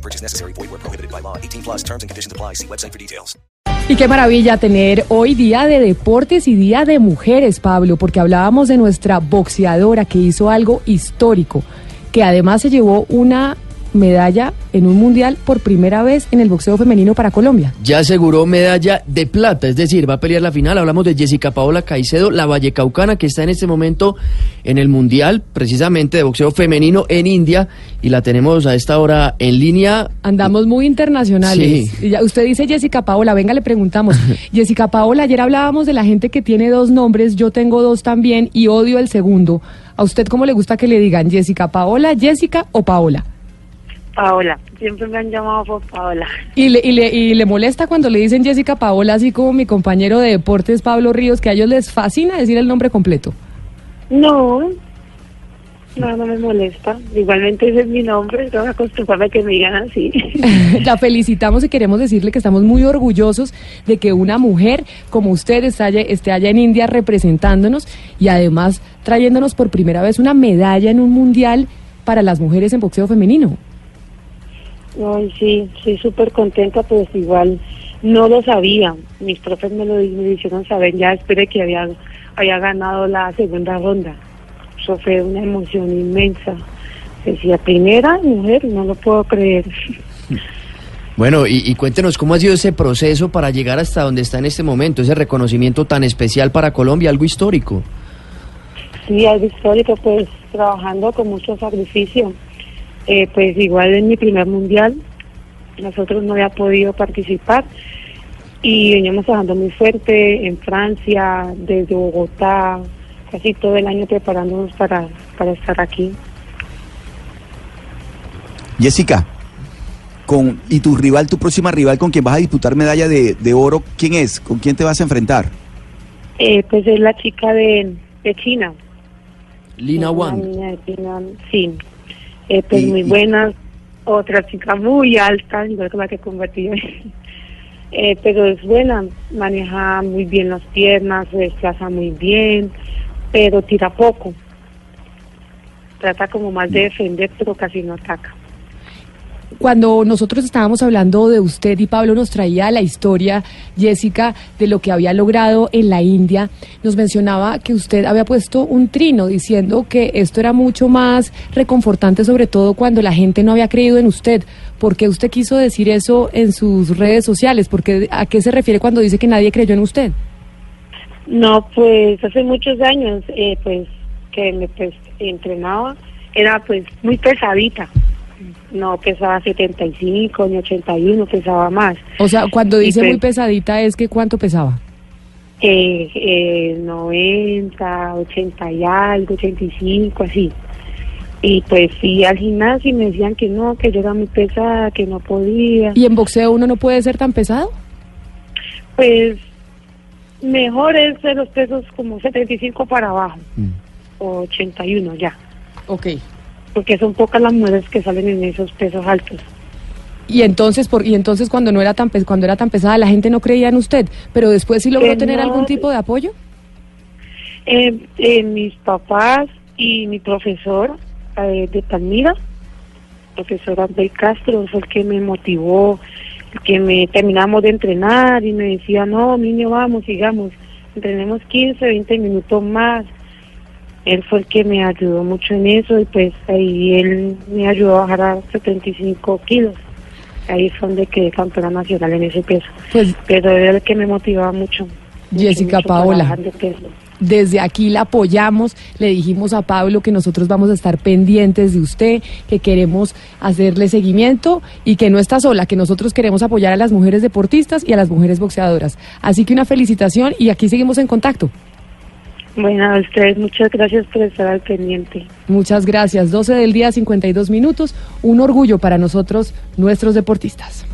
No purchase necessary. Void where prohibited by law. 18 plus terms and conditions apply. See website for details. Y qué maravilla tener hoy día de deportes y día de mujeres, Pablo, porque hablábamos de nuestra boxeadora que hizo algo histórico, que además se llevó una medalla en un mundial por primera vez en el boxeo femenino para Colombia. Ya aseguró medalla de plata, es decir, va a pelear la final. Hablamos de Jessica Paola Caicedo, la vallecaucana, que está en este momento en el mundial, precisamente de boxeo femenino en India, y la tenemos a esta hora en línea. Andamos muy internacionales. Sí. Usted dice Jessica Paola, venga, le preguntamos. Jessica Paola, ayer hablábamos de la gente que tiene dos nombres, yo tengo dos también y odio el segundo. ¿A usted cómo le gusta que le digan Jessica Paola, Jessica o Paola? Paola, siempre me han llamado por Paola. Y le, y, le, y le molesta cuando le dicen Jessica Paola, así como mi compañero de deportes Pablo Ríos, que a ellos les fascina decir el nombre completo. No, no, no me molesta. Igualmente ese es mi nombre, tengo que acostumbrarme a que me digan así. La felicitamos y queremos decirle que estamos muy orgullosos de que una mujer como usted esté allá, esté allá en India representándonos y además trayéndonos por primera vez una medalla en un mundial para las mujeres en boxeo femenino. Ay, sí, estoy súper contenta, pues igual no lo sabía. Mis profes me lo me hicieron saber ya después de que había, había ganado la segunda ronda. Eso fue una emoción inmensa. Decía, primera mujer, no lo puedo creer. Bueno, y, y cuéntenos cómo ha sido ese proceso para llegar hasta donde está en este momento, ese reconocimiento tan especial para Colombia, algo histórico. Sí, algo histórico, pues trabajando con mucho sacrificio. Eh, pues igual en mi primer mundial, nosotros no había podido participar y veníamos trabajando muy fuerte en Francia, desde Bogotá, casi todo el año preparándonos para, para estar aquí. Jessica, con, ¿y tu rival, tu próxima rival con quien vas a disputar medalla de, de oro, quién es? ¿Con quién te vas a enfrentar? Eh, pues es la chica de, de China. Lina Wang. de China, sí. Eh, pues Y- muy y- buena, otra chica muy alta, igual que la que combatí hoy. Eh, pero es buena, maneja muy bien las piernas, se desplaza muy bien, pero tira poco. Trata como más de defender, pero casi no ataca. Cuando nosotros estábamos hablando de usted y Pablo nos traía la historia, Jessica, de lo que había logrado en la India, nos mencionaba que usted había puesto un trino diciendo que esto era mucho más reconfortante, sobre todo cuando la gente no había creído en usted. ¿Por qué usted quiso decir eso en sus redes sociales? Porque, ¿A qué se refiere cuando dice que nadie creyó en usted? No, pues hace muchos años, eh, pues que me pues, entrenaba, era pues muy pesadita. No pesaba 75 ni 81, pesaba más. O sea, cuando dice pues- muy pesadita es que ¿cuánto pesaba? Eh, eh, 90, 80 y algo, 85, así. Y pues fui al gimnasio y me decían que no, que yo era muy pesada, que no podía. ¿Y en boxeo uno no puede ser tan pesado? Pues mejor es de los pesos como 75 para abajo, o 81 ya, Ok. Porque son pocas las mujeres que salen en esos pesos altos. Y entonces, por, y entonces cuando no era tan cuando era tan pesada la gente no creía en usted, pero después sí logró Eh, tener no, algún tipo de apoyo. Eh, eh, mis papás y mi profesor eh, de Palmira, profesor Abel Castro, fue el que me motivó, el que me terminamos de entrenar y me decía, no, niño, vamos, sigamos, entrenemos 15, 20 minutos más. Él fue el que me ayudó mucho en eso y pues ahí él me ayudó a bajar a 75 kilos. Ahí fue donde quedé campeona nacional en ese peso. Pues Pero era el que me motivaba mucho. Jessica mucho Paola. bajar de peso. desde aquí la apoyamos, le dijimos a Pablo que nosotros vamos a estar pendientes de usted, que queremos hacerle seguimiento y que no está sola, que nosotros queremos apoyar a las mujeres deportistas y a las mujeres boxeadoras. Así que una felicitación y aquí seguimos en contacto. Bueno, a ustedes muchas gracias por estar al pendiente. Muchas gracias. 12 del día, 52 minutos. Un orgullo para nosotros, nuestros deportistas.